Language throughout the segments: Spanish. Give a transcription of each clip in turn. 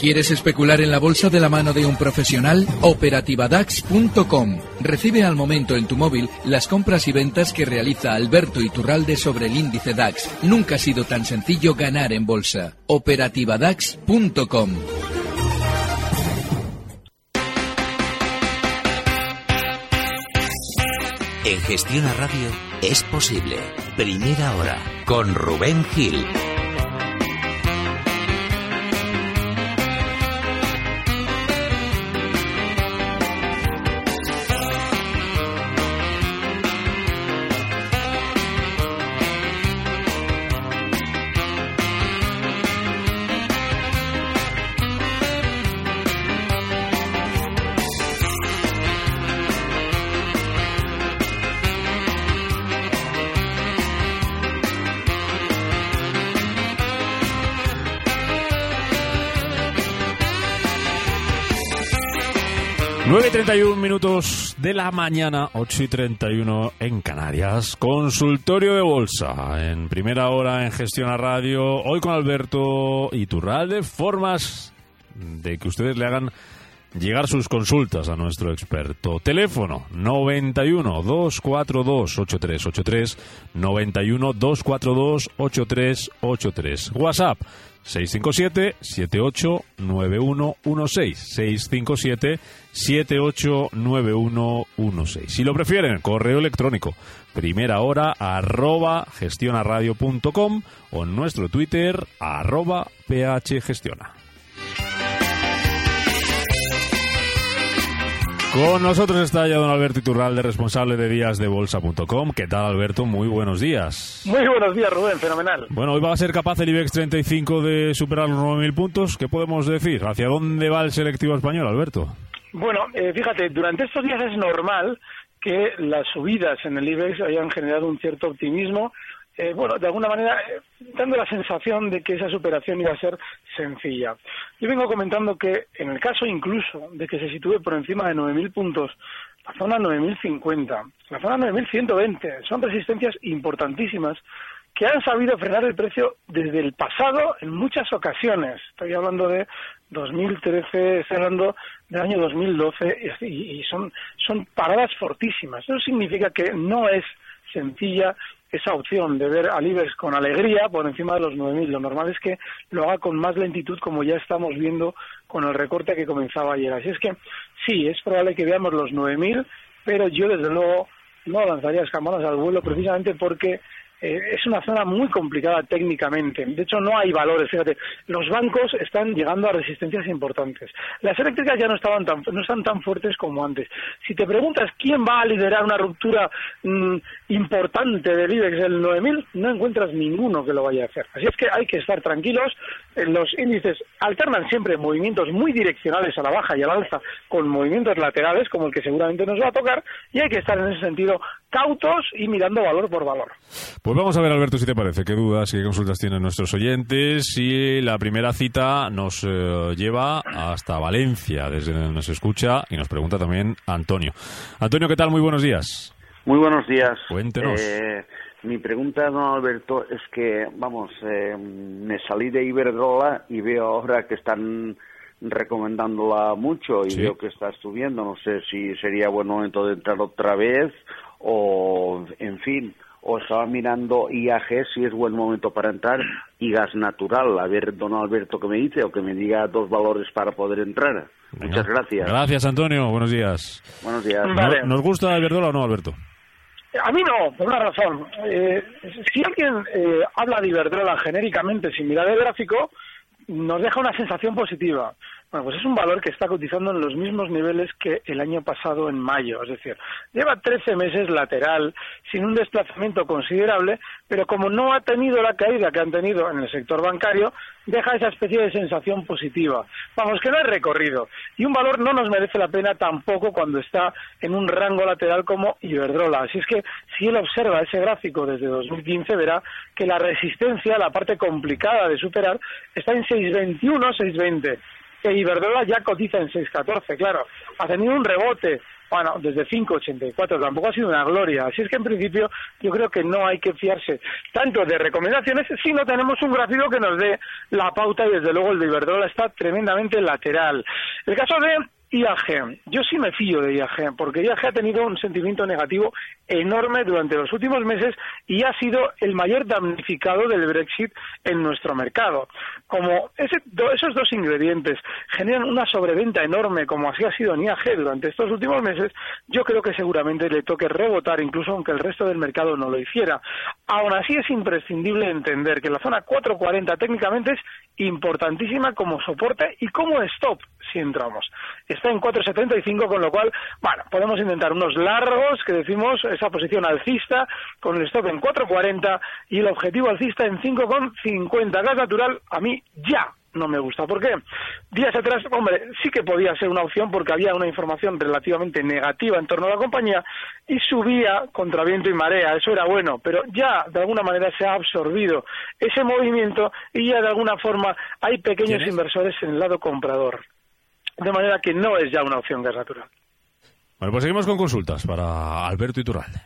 ¿Quieres especular en la bolsa de la mano de un profesional? Operativadax.com. Recibe al momento en tu móvil las compras y ventas que realiza Alberto Iturralde sobre el índice DAX. Nunca ha sido tan sencillo ganar en bolsa. Operativadax.com. En Gestión a Radio es posible. Primera hora con Rubén Gil. 9.31 minutos de la mañana, 8 y 31 en Canarias. Consultorio de Bolsa, en primera hora en Gestión a Radio. Hoy con Alberto Iturralde, formas de que ustedes le hagan llegar sus consultas a nuestro experto. Teléfono 91 242 8383 91 242 8383. WhatsApp 657-789116. 657-789116. Si lo prefieren, correo electrónico. Primera hora arroba gestionaradio.com o en nuestro Twitter arroba phgestiona. Con nosotros está ya don Alberto Iturralde, responsable de díasdebolsa.com. ¿Qué tal, Alberto? Muy buenos días. Muy buenos días, Rubén. Fenomenal. Bueno, hoy va a ser capaz el IBEX 35 de superar los 9.000 puntos. ¿Qué podemos decir? ¿Hacia dónde va el selectivo español, Alberto? Bueno, eh, fíjate, durante estos días es normal que las subidas en el IBEX hayan generado un cierto optimismo eh, bueno, de alguna manera eh, dando la sensación de que esa superación iba a ser sencilla. Yo vengo comentando que en el caso incluso de que se sitúe por encima de 9.000 puntos, la zona 9.050, la zona 9.120, son resistencias importantísimas que han sabido frenar el precio desde el pasado en muchas ocasiones. Estoy hablando de 2013, estoy hablando del año 2012 y, y son, son paradas fortísimas. Eso significa que no es sencilla esa opción de ver al IBEX con alegría por encima de los 9.000. Lo normal es que lo haga con más lentitud, como ya estamos viendo con el recorte que comenzaba ayer. Así es que sí, es probable que veamos los 9.000, pero yo desde luego no lanzaría escamadas al vuelo precisamente porque eh, es una zona muy complicada técnicamente. De hecho, no hay valores. Fíjate, los bancos están llegando a resistencias importantes. Las eléctricas ya no, estaban tan, no están tan fuertes como antes. Si te preguntas quién va a liderar una ruptura mm, importante del IBEX del 9000, no encuentras ninguno que lo vaya a hacer. Así es que hay que estar tranquilos. Eh, los índices alternan siempre movimientos muy direccionales a la baja y al alza con movimientos laterales, como el que seguramente nos va a tocar, y hay que estar en ese sentido cautos y mirando valor por valor. Vamos a ver, Alberto, si te parece, qué dudas y qué consultas tienen nuestros oyentes. Y la primera cita nos eh, lleva hasta Valencia, desde donde nos escucha, y nos pregunta también Antonio. Antonio, ¿qué tal? Muy buenos días. Muy buenos días. Cuéntenos. Eh, mi pregunta, don Alberto, es que, vamos, eh, me salí de Iberdrola y veo ahora que están recomendándola mucho y veo que está subiendo. No sé si sería buen momento de entrar otra vez o, en fin, o estaba mirando IAG si es buen momento para entrar y gas natural. A ver, don Alberto, que me dice o que me diga dos valores para poder entrar. Muchas gracias. Gracias, Antonio. Buenos días. Buenos días. Vale. ¿Nos gusta Iberdrola o no, Alberto? A mí no, por una razón. Eh, si alguien eh, habla de Iberdrola genéricamente sin mirar el gráfico, nos deja una sensación positiva. Bueno, pues es un valor que está cotizando en los mismos niveles que el año pasado en mayo, es decir, lleva 13 meses lateral, sin un desplazamiento considerable, pero como no ha tenido la caída que han tenido en el sector bancario, deja esa especie de sensación positiva. Vamos, que no hay recorrido. Y un valor no nos merece la pena tampoco cuando está en un rango lateral como Iberdrola. Así es que si él observa ese gráfico desde 2015, verá que la resistencia, la parte complicada de superar, está en 621, 620 que Iberdrola ya cotiza en 6.14, claro, ha tenido un rebote bueno, desde 5,84, tampoco ha sido una gloria. Así es que en principio yo creo que no hay que fiarse tanto de recomendaciones si no tenemos un gráfico que nos dé la pauta y desde luego el de Iberdrola está tremendamente lateral. El caso de IAG, yo sí me fío de IAG, porque IAG ha tenido un sentimiento negativo enorme durante los últimos meses y ha sido el mayor damnificado del Brexit en nuestro mercado. Como esos dos ingredientes generan una sobreventa enorme, como así ha sido en IAG durante estos últimos meses, yo creo que seguramente le toque rebotar, incluso aunque el resto del mercado no lo hiciera. Aún así es imprescindible entender que la zona 440 técnicamente es importantísima como soporte y como stop si entramos. Está en 4.75, con lo cual, bueno, podemos intentar unos largos, que decimos, esa posición alcista, con el stop en 4.40 y el objetivo alcista en 5.50. Gas natural, a mí ya no me gusta. ¿Por qué? Días atrás, hombre, sí que podía ser una opción porque había una información relativamente negativa en torno a la compañía y subía contra viento y marea, eso era bueno, pero ya de alguna manera se ha absorbido ese movimiento y ya de alguna forma hay pequeños inversores en el lado comprador de manera que no es ya una opción gas natural. Bueno, pues seguimos con consultas para Alberto Iturralde.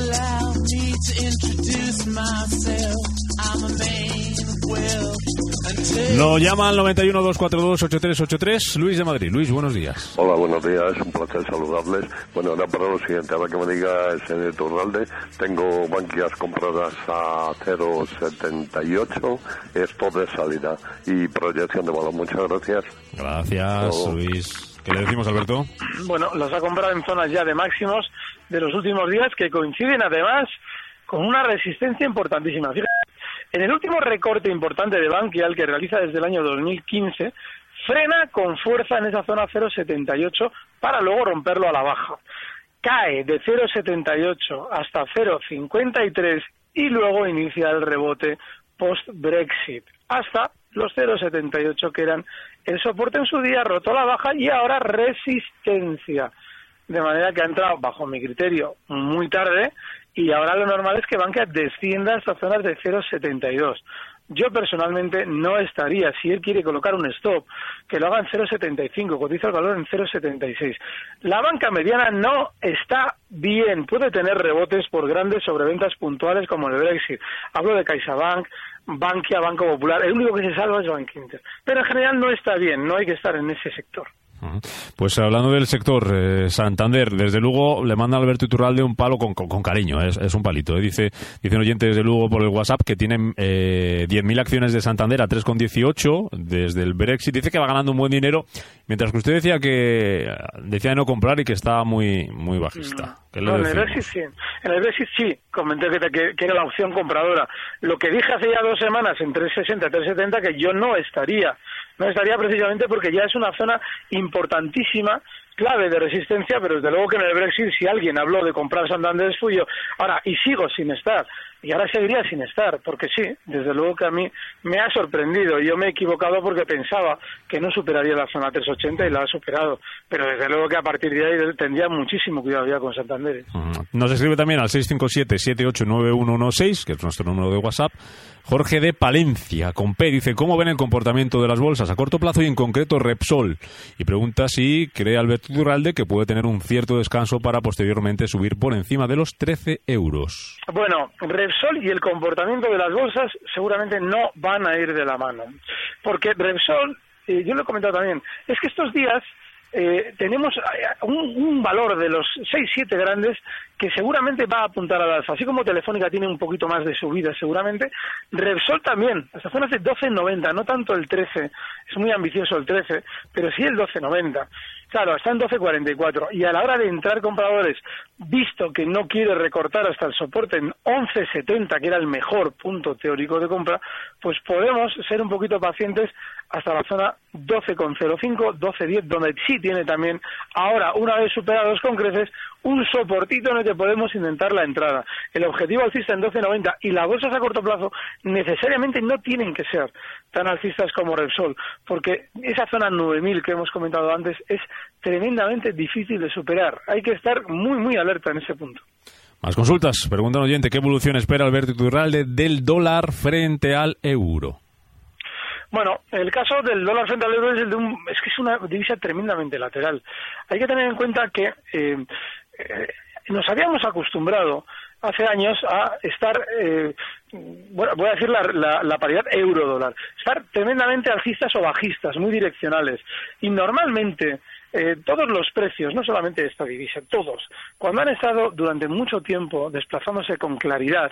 Allow me to introduce myself. I'm a man well lo llama al 91 242 8383 Luis de Madrid. Luis, buenos días. Hola, buenos días. Un placer saludarles. Bueno, ahora para lo siguiente, ahora que me diga el señor Turralde, tengo banquillas compradas a 0,78, esto de salida y proyección de valor. Muchas gracias. Gracias, Luis. ¿Qué le decimos, Alberto? Bueno, las ha comprado en zonas ya de máximos de los últimos días que coinciden además con una resistencia importantísima. En el último recorte importante de Bankial que realiza desde el año 2015, frena con fuerza en esa zona 0,78 para luego romperlo a la baja. Cae de 0,78 hasta 0,53 y luego inicia el rebote post-Brexit hasta los 0,78 que eran el soporte en su día, rotó la baja y ahora resistencia. De manera que ha entrado, bajo mi criterio, muy tarde y ahora lo normal es que Bankia descienda hasta zonas de 0,72. Yo personalmente no estaría, si él quiere colocar un stop, que lo haga en 0,75, cotiza el valor en 0,76. La banca mediana no está bien, puede tener rebotes por grandes sobreventas puntuales como el Brexit. Hablo de CaixaBank, Bankia, Banco Popular, el único que se salva es Bank. Pero en general no está bien, no hay que estar en ese sector. Pues hablando del sector eh, Santander, desde luego le manda Alberto Iturralde un palo con, con, cariño, es, es, un palito. ¿eh? Dice, dicen oyentes desde luego por el WhatsApp que tienen eh, 10.000 acciones de Santander a 3,18 desde el Brexit. Dice que va ganando un buen dinero, mientras que usted decía que decía de no comprar y que estaba muy muy bajista. No, en el Brexit sí, en el Brexit sí, comenté que, que, era la opción compradora. Lo que dije hace ya dos semanas en 360, 370 que yo no estaría no estaría precisamente porque ya es una zona importantísima clave de resistencia, pero desde luego que en el Brexit si alguien habló de comprar Santander fui yo. Ahora, y sigo sin estar, y ahora seguiría sin estar, porque sí, desde luego que a mí me ha sorprendido. Yo me he equivocado porque pensaba que no superaría la zona 380 y la ha superado, pero desde luego que a partir de ahí tendría muchísimo cuidado ya con Santander. Nos escribe también al 657-789116, que es nuestro número de WhatsApp. Jorge de Palencia, con P, dice, ¿cómo ven el comportamiento de las bolsas a corto plazo y en concreto Repsol? Y pregunta si cree Alberto Duralde que puede tener un cierto descanso para posteriormente subir por encima de los 13 euros. Bueno, Repsol y el comportamiento de las bolsas seguramente no van a ir de la mano. Porque Repsol, y yo lo he comentado también, es que estos días eh, tenemos eh, un, valor de los 6-7 grandes que seguramente va a apuntar al alza. Así como Telefónica tiene un poquito más de subida, seguramente, Repsol también, hasta zonas de 12.90, no tanto el 13, es muy ambicioso el 13, pero sí el 12.90. Claro, está en 12.44 y a la hora de entrar compradores, visto que no quiere recortar hasta el soporte en 11.70, que era el mejor punto teórico de compra, pues podemos ser un poquito pacientes hasta la zona 12,05, 12,10, donde sí tiene también ahora, una vez superados con creces, un soportito en el que podemos intentar la entrada. El objetivo alcista en 12,90 y las bolsas a corto plazo necesariamente no tienen que ser tan alcistas como Repsol, porque esa zona 9.000 que hemos comentado antes es tremendamente difícil de superar. Hay que estar muy, muy alerta en ese punto. Más consultas. Pregunta un oyente, ¿qué evolución espera Alberto Iturralde del dólar frente al euro? Bueno, el caso del dólar frente al euro es, el de un, es que es una divisa tremendamente lateral. Hay que tener en cuenta que eh, eh, nos habíamos acostumbrado hace años a estar, eh, bueno, voy a decir la, la, paridad euro-dólar, estar tremendamente alcistas o bajistas, muy direccionales. Y normalmente eh, todos los precios, no solamente esta divisa, todos, cuando han estado durante mucho tiempo desplazándose con claridad,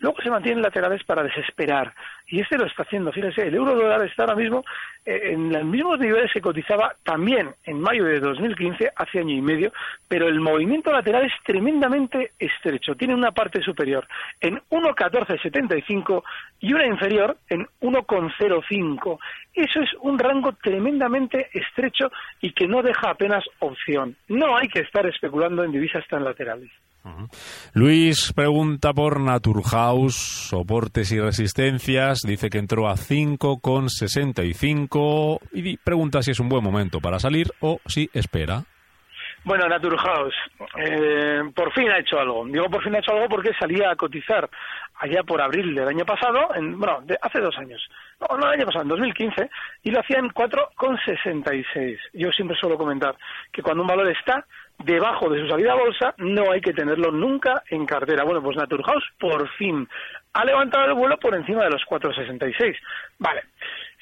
luego se mantienen laterales para desesperar. Y este lo está haciendo. Fíjese, el euro dólar está ahora mismo eh, en los mismos niveles que cotizaba también en mayo de 2015, hace año y medio, pero el movimiento lateral es tremendamente estrecho. Tiene una parte superior en 1,1475 y una inferior en 1,05. Eso es un rango tremendamente estrecho y que no deja apenas opción. No hay que estar especulando en divisas tan laterales. Luis pregunta por Naturhaus, soportes y resistencias. Dice que entró a 5,65 y pregunta si es un buen momento para salir o si espera. Bueno, Naturhaus, eh, por fin ha hecho algo. Digo por fin ha hecho algo porque salía a cotizar allá por abril del año pasado, en, bueno, de hace dos años. No, no, el año pasado, en 2015, y lo hacía en 4,66. Yo siempre suelo comentar que cuando un valor está debajo de su salida a bolsa, no hay que tenerlo nunca en cartera. Bueno, pues Naturhaus por fin ha levantado el vuelo por encima de los 4,66. Vale.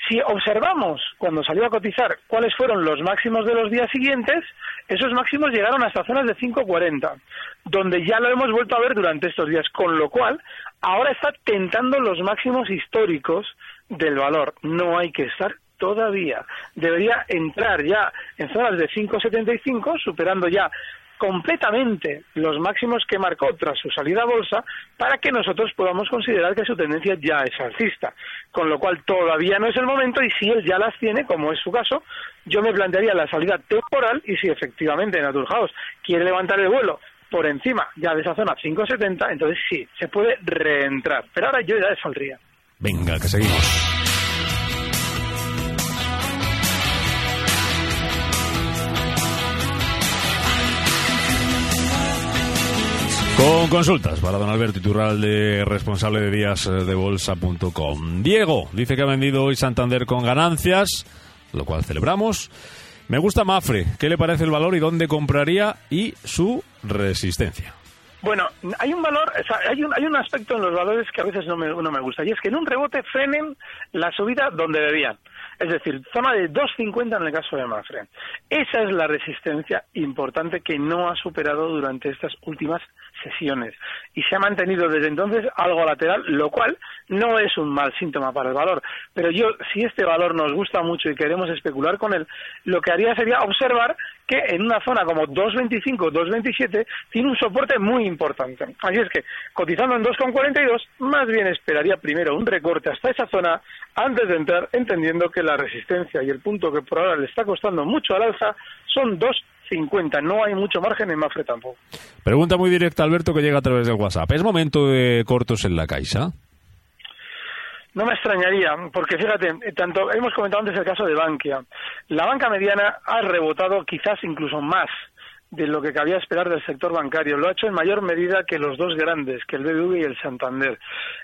Si observamos cuando salió a cotizar cuáles fueron los máximos de los días siguientes, esos máximos llegaron hasta zonas de 5,40, donde ya lo hemos vuelto a ver durante estos días, con lo cual ahora está tentando los máximos históricos del valor. No hay que estar todavía. Debería entrar ya en zonas de 5,75, superando ya completamente los máximos que marcó tras su salida a bolsa para que nosotros podamos considerar que su tendencia ya es alcista. Con lo cual todavía no es el momento y si él ya las tiene, como es su caso, yo me plantearía la salida temporal y si efectivamente Naturhaus quiere levantar el vuelo por encima ya de esa zona 5,70, entonces sí, se puede reentrar. Pero ahora yo ya saldría. Venga, que seguimos. Con consultas para don Alberto Iturralde, responsable de días eh. Diego dice que ha vendido hoy Santander con ganancias, lo cual celebramos. Me gusta Mafre. ¿Qué le parece el valor y dónde compraría y su resistencia? Bueno, hay un valor, hay un, hay un aspecto en los valores que a veces no me, no me gusta, y es que en un rebote frenen la subida donde debían. Es decir, zona de 2.50 en el caso de Mafre. Esa es la resistencia importante que no ha superado durante estas últimas sesiones y se ha mantenido desde entonces algo lateral, lo cual no es un mal síntoma para el valor. Pero yo, si este valor nos gusta mucho y queremos especular con él, lo que haría sería observar que en una zona como 2.25, 2.27 tiene un soporte muy importante. Así es que, cotizando en 2.42, más bien esperaría primero un recorte hasta esa zona antes de entrar, entendiendo que la resistencia y el punto que por ahora le está costando mucho al alza son 2.50. No hay mucho margen en Mafre tampoco. Pregunta muy directa, Alberto, que llega a través del WhatsApp. ¿Es momento de cortos en la Caixa? No me extrañaría, porque fíjate, tanto hemos comentado antes el caso de Bankia. La banca mediana ha rebotado quizás incluso más de lo que cabía esperar del sector bancario. Lo ha hecho en mayor medida que los dos grandes, que el BBV y el Santander.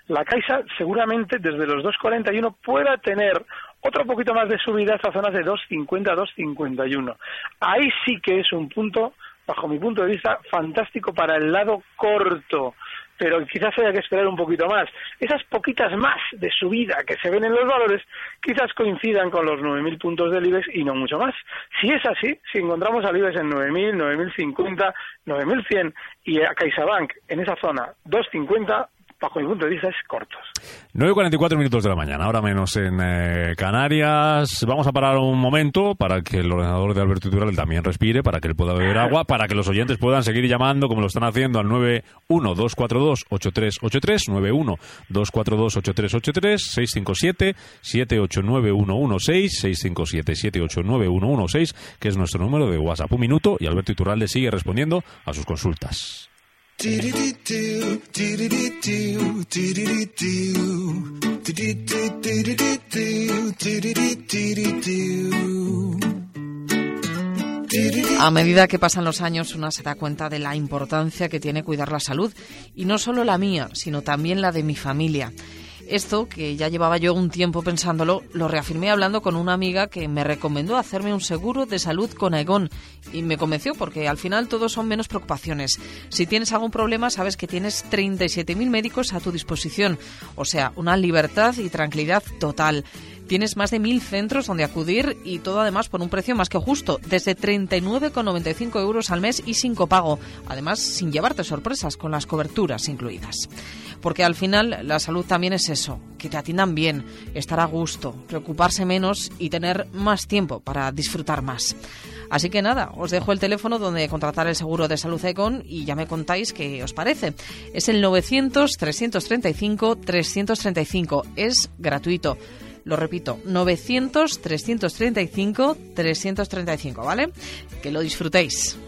La Caixa seguramente desde los 2.41 pueda tener otro poquito más de subida hasta zonas de 2.50 a 2.51. Ahí sí que es un punto, bajo mi punto de vista, fantástico para el lado corto pero quizás haya que esperar un poquito más. Esas poquitas más de subida que se ven en los valores quizás coincidan con los 9.000 puntos del IBEX y no mucho más. Si es así, si encontramos al IBEX en 9.000, 9.050, 9.100 y a CaixaBank en esa zona 2.50, bajo mi punto de vista, es cortos. 9.44 minutos de la mañana, ahora menos en eh, Canarias. Vamos a parar un momento para que el ordenador de Alberto Tural también respire, para que él pueda beber agua, para que los oyentes puedan seguir llamando como lo están haciendo al 91242-8383, 91242-8383, 657-789-116, 657-789-116, que es nuestro número de WhatsApp. Un minuto y Alberto Iturralde sigue respondiendo a sus consultas. A medida que pasan los años, una se da cuenta de la importancia que tiene cuidar la salud, y no solo la mía, sino también la de mi familia. Esto, que ya llevaba yo un tiempo pensándolo, lo reafirmé hablando con una amiga que me recomendó hacerme un seguro de salud con Aegon y me convenció porque al final todos son menos preocupaciones. Si tienes algún problema, sabes que tienes 37.000 médicos a tu disposición, o sea, una libertad y tranquilidad total. Tienes más de mil centros donde acudir y todo además por un precio más que justo, desde 39,95 euros al mes y sin copago. Además, sin llevarte sorpresas con las coberturas incluidas. Porque al final la salud también es eso, que te atiendan bien, estar a gusto, preocuparse menos y tener más tiempo para disfrutar más. Así que nada, os dejo el teléfono donde contratar el seguro de salud Econ y ya me contáis qué os parece. Es el 900-335-335. Es gratuito. Lo repito, 900-335-335, ¿vale? Que lo disfrutéis.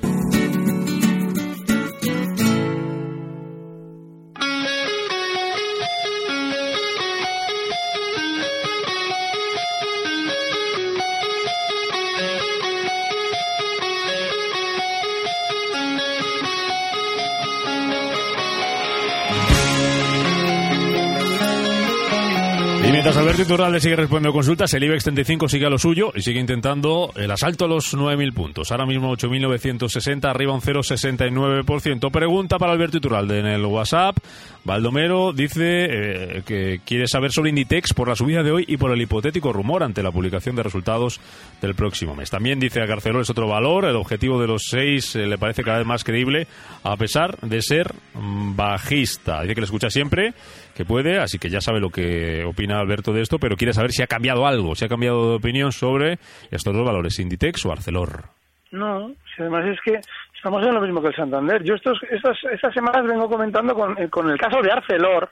Mientras Alberto Iturralde sigue respondiendo consultas, el IBEX 35 sigue a lo suyo y sigue intentando el asalto a los 9.000 puntos. Ahora mismo 8.960, arriba un 0,69%. Pregunta para Alberto Iturralde en el WhatsApp. Baldomero dice eh, que quiere saber sobre Inditex por la subida de hoy y por el hipotético rumor ante la publicación de resultados del próximo mes. También dice a Garceló es otro valor, el objetivo de los 6 eh, le parece cada vez más creíble a pesar de ser mm, bajista. Dice que le escucha siempre, que puede, así que ya sabe lo que opina Alberto de esto, pero quiere saber si ha cambiado algo, si ha cambiado de opinión sobre estos dos valores, Inditex o Arcelor. No, si además es que estamos en lo mismo que el Santander. Yo estos, estas, estas semanas vengo comentando con, eh, con el caso de Arcelor,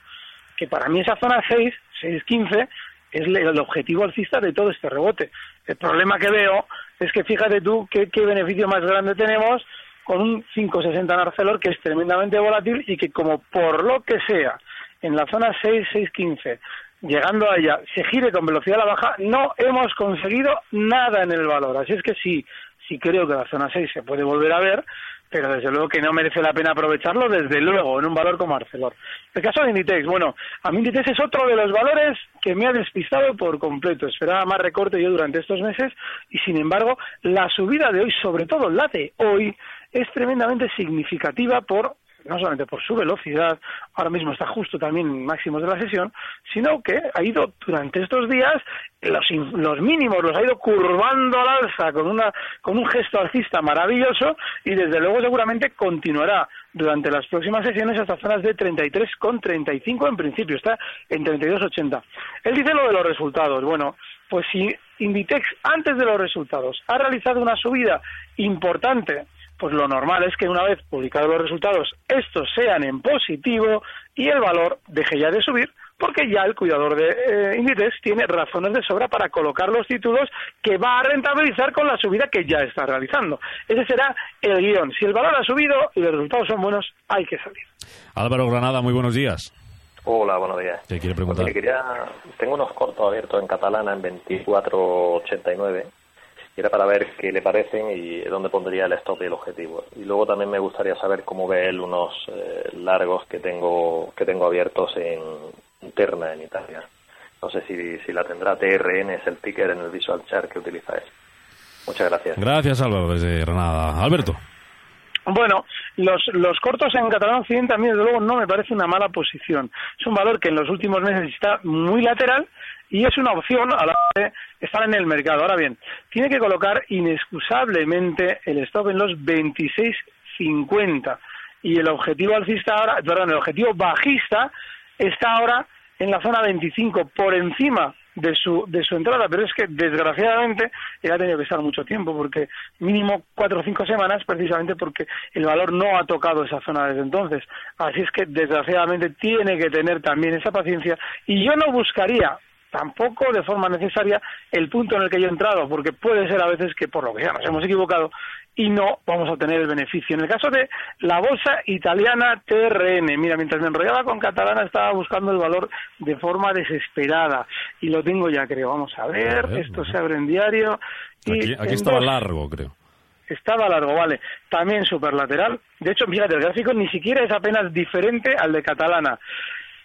que para mí esa zona 6, 6.15, es el objetivo alcista de todo este rebote. El problema que veo es que fíjate tú qué, qué beneficio más grande tenemos con un 5.60 en Arcelor que es tremendamente volátil y que como por lo que sea en la zona 6, 6.15 llegando a ella se gire con velocidad a la baja, no hemos conseguido nada en el valor. Así es que sí, sí creo que la zona 6 se puede volver a ver, pero desde luego que no merece la pena aprovecharlo, desde luego, en un valor como Arcelor. El caso de Inditex, bueno, a mí Inditex es otro de los valores que me ha despistado por completo. Esperaba más recorte yo durante estos meses y, sin embargo, la subida de hoy, sobre todo la de hoy, es tremendamente significativa por no solamente por su velocidad, ahora mismo está justo también máximos de la sesión, sino que ha ido durante estos días los, los mínimos los ha ido curvando al alza con una con un gesto alcista maravilloso y desde luego seguramente continuará durante las próximas sesiones hasta zonas de 33,35 en principio, está en 32,80. Él dice lo de los resultados. Bueno, pues si Inditex antes de los resultados ha realizado una subida importante pues lo normal es que una vez publicados los resultados, estos sean en positivo y el valor deje ya de subir, porque ya el cuidador de eh, Inditex tiene razones de sobra para colocar los títulos que va a rentabilizar con la subida que ya está realizando. Ese será el guion. Si el valor ha subido y los resultados son buenos, hay que salir. Álvaro Granada, muy buenos días. Hola, buenos días. ¿Qué quiere preguntar? Pues quería... Tengo unos cortos abiertos en catalana en 2489 y era para ver qué le parecen y dónde pondría el stop y el objetivo. Y luego también me gustaría saber cómo ve él unos eh, largos que tengo que tengo abiertos en interna en Italia. No sé si, si la tendrá TRN, es el ticker en el visual chart que utiliza él. Muchas gracias. Gracias Álvaro desde Granada. Alberto. Bueno, los, los cortos en catalán occidente a mí desde luego no me parece una mala posición. Es un valor que en los últimos meses está muy lateral y es una opción a la hora de estar en el mercado. Ahora bien, tiene que colocar inexcusablemente el stop en los 26.50 y el objetivo alcista ahora, perdón, el objetivo bajista está ahora en la zona 25 por encima de su, de su entrada, pero es que desgraciadamente él ha tenido que estar mucho tiempo, porque mínimo cuatro o cinco semanas, precisamente porque el valor no ha tocado esa zona desde entonces. Así es que desgraciadamente tiene que tener también esa paciencia y yo no buscaría tampoco de forma necesaria el punto en el que yo he entrado, porque puede ser a veces que por lo que sea nos hemos equivocado y no vamos a obtener el beneficio. En el caso de la bolsa italiana TRN, mira, mientras me enrollaba con catalana estaba buscando el valor de forma desesperada y lo tengo ya, creo. Vamos a ver, esto se abre en diario. Y aquí, estaba largo, creo. estaba largo, vale, también superlateral. De hecho, fíjate, el gráfico ni siquiera es apenas diferente al de Catalana.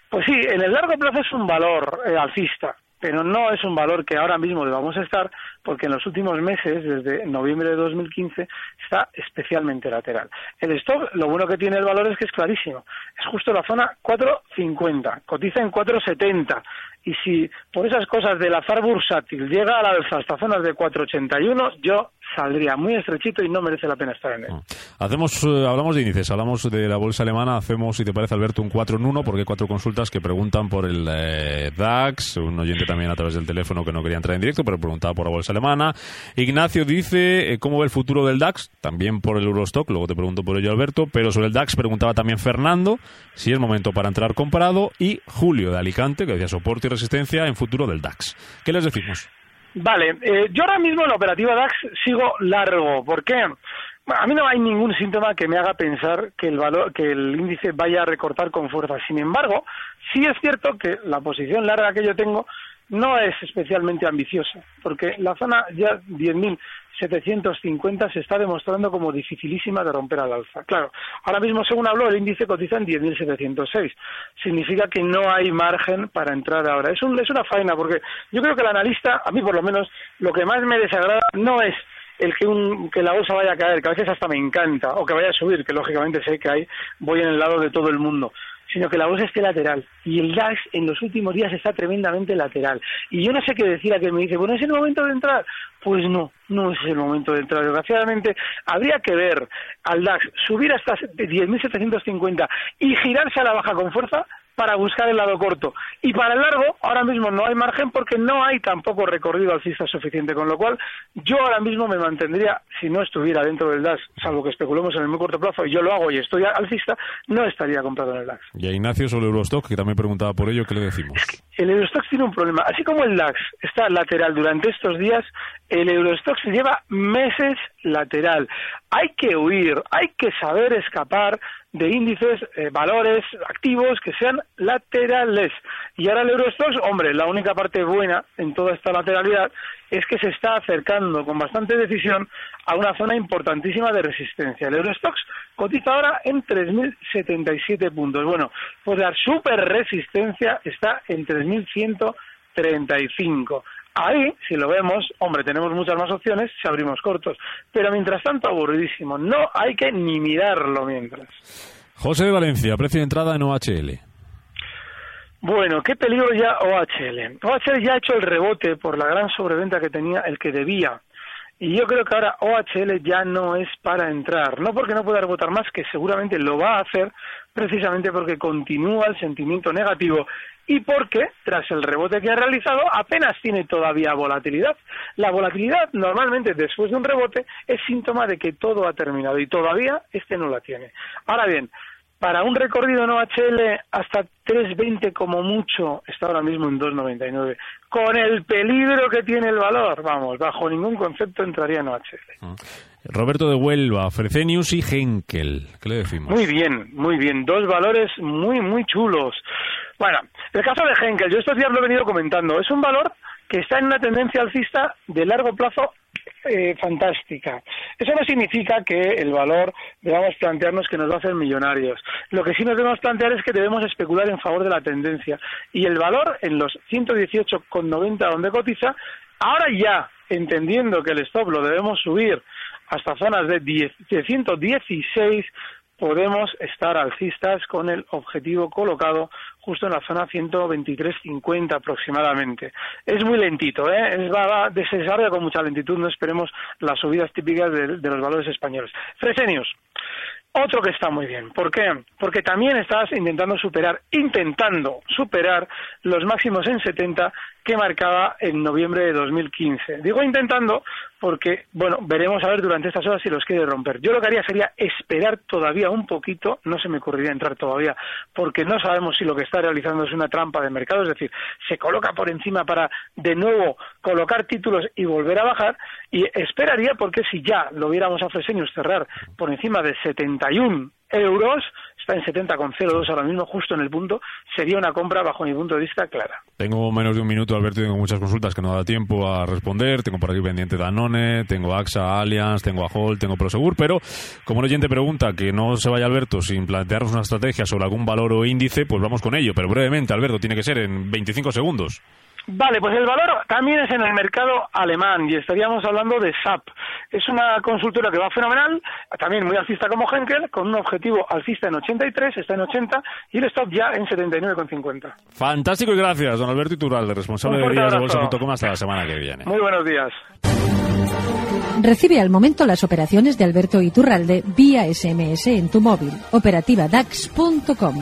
Pues sí, en el largo plazo es un valor eh, alcista, pero no es un valor que ahora mismo debamos estar porque en los últimos meses, desde noviembre de 2015, está especialmente lateral. El stock, lo bueno que tiene el valor es que es clarísimo. Es justo la zona 4.50, cotiza en 4.70 y si por esas cosas del azar bursátil llega a la alza hasta zonas de 4.81, yo saldría muy estrechito y no merece la pena estar en él. Ah. Hacemos, eh, hablamos de índices, hablamos de la bolsa alemana, hacemos, si te parece, Alberto, un 4 en 1, porque hay cuatro consultas que preguntan por el eh, DAX, un oyente también a través del teléfono que no quería entrar en directo, pero preguntaba por la bolsa alemana. Ignacio dice, eh, ¿cómo ve el futuro del DAX? También por el Eurostock, luego te pregunto por ello, Alberto, pero sobre el DAX preguntaba también Fernando, si es momento para entrar comparado, y Julio de Alicante, que decía soporte y resistencia en futuro del DAX. ¿Qué les decimos? Vale, eh, yo ahora mismo en la operativa DAX sigo largo. ¿Por qué? a mí no hay ningún síntoma que me haga pensar que el valor, que el índice vaya a recortar con fuerza. Sin embargo, sí es cierto que la posición larga que yo tengo no es especialmente ambiciosa, porque la zona ya 10.000 750 se está demostrando como dificilísima de romper al alza. Claro, ahora mismo, según habló, el índice cotiza en 10.706. Significa que no hay margen para entrar ahora. Es, un, es una faena, porque yo creo que el analista, a mí por lo menos, lo que más me desagrada no es el que, un, que la bolsa vaya a caer, que a veces hasta me encanta, o que vaya a subir, que lógicamente sé que hay, voy en el lado de todo el mundo sino que la bolsa esté lateral. Y el DAX en los últimos días está tremendamente lateral. Y yo no sé qué decir a que me dice, bueno, ¿es el momento de entrar? Pues no, no es el momento de entrar. Desgraciadamente, habría que ver al DAX subir hasta 10.750 y girarse a la baja con fuerza para buscar el lado corto. Y para el largo, ahora mismo no hay margen porque no hay tampoco recorrido alcista suficiente, con lo cual yo ahora mismo me mantendría, si no estuviera dentro del DAX, salvo que especulemos en el muy corto plazo, y yo lo hago y estoy alcista, no estaría comprado en el DAX. Y a Ignacio sobre Eurostock, que también preguntaba por ello, ¿qué le decimos? el Eurostock tiene un problema. Así como el DAX está lateral durante estos días, el Eurostock se lleva meses lateral. Hay que huir, hay que saber escapar de índices, eh, valores, activos que sean laterales. Y ahora el Eurostox, hombre, la única parte buena en toda esta lateralidad es que se está acercando con bastante decisión a una zona importantísima de resistencia. El Eurostox cotiza ahora en 3.077 puntos. Bueno, pues la super resistencia está en 3.135. Ahí, si lo vemos, hombre, tenemos muchas más opciones si abrimos cortos. Pero mientras tanto, aburridísimo. No hay que ni mirarlo mientras. José de Valencia, precio de entrada en OHL. Bueno, qué peligro ya OHL. OHL ya ha hecho el rebote por la gran sobreventa que tenía el que debía. Y yo creo que ahora OHL ya no es para entrar. No porque no pueda rebotar más, que seguramente lo va a hacer, precisamente porque continúa el sentimiento negativo y porque, tras el rebote que ha realizado, apenas tiene todavía volatilidad. La volatilidad, normalmente, después de un rebote, es síntoma de que todo ha terminado y todavía este no la tiene. Ahora bien, para un recorrido en OHL hasta 3.20 como mucho, está ahora mismo en 2.99. Con el peligro que tiene el valor, vamos, bajo ningún concepto entraría en OHL. Ah. Roberto de Huelva, Frecenius y Henkel. ¿Qué le decimos? Muy bien, muy bien. Dos valores muy, muy chulos. Bueno, el caso de Henkel, yo estos días lo he venido comentando. Es un valor que está en una tendencia alcista de largo plazo eh, fantástica. Eso no significa que el valor debamos plantearnos que nos va a hacer millonarios. Lo que sí nos debemos plantear es que debemos especular en favor de la tendencia. Y el valor en los 118,90 donde cotiza, ahora ya entendiendo que el stop lo debemos subir hasta zonas de, 10, 116 podemos estar alcistas con el objetivo colocado justo en la zona 123.50 aproximadamente. Es muy lentito, ¿eh? Es, va, desarrolla con mucha lentitud, no esperemos las subidas típicas de, de los valores españoles. Fresenius, otro que está muy bien. ¿Por qué? Porque también estás intentando superar, intentando superar los máximos en 70 que marcaba en noviembre de 2015. Digo intentando porque, bueno, veremos a ver durante estas horas si los quiere romper. Yo lo que haría sería esperar todavía un poquito, no se me ocurriría entrar todavía, porque no sabemos si lo que está realizando es una trampa de mercado, es decir, se coloca por encima para de nuevo colocar títulos y volver a bajar, y esperaría porque si ya lo viéramos a Fresenius cerrar por encima de 71 euros, está en 70,02 ahora mismo, justo en el punto, sería una compra, bajo mi punto de vista, clara. Tengo menos de un minuto, Alberto, tengo muchas consultas que no da tiempo a responder. Tengo por aquí pendiente Danone, tengo AXA, Allianz, tengo Ahol, tengo Prosegur, pero como un oyente pregunta que no se vaya Alberto sin plantearnos una estrategia sobre algún valor o índice, pues vamos con ello. Pero brevemente, Alberto, tiene que ser en 25 segundos. Vale, pues el valor también es en el mercado alemán y estaríamos hablando de SAP. Es una consultora que va fenomenal, también muy alcista como Henkel, con un objetivo alcista en 83, está en 80 y el stop ya en 79,50. Fantástico y gracias, don Alberto Iturralde, responsable de días de bolsa.com hasta la semana que viene. Muy buenos días. Recibe al momento las operaciones de Alberto Iturralde vía SMS en tu móvil. Operativa DAX.com.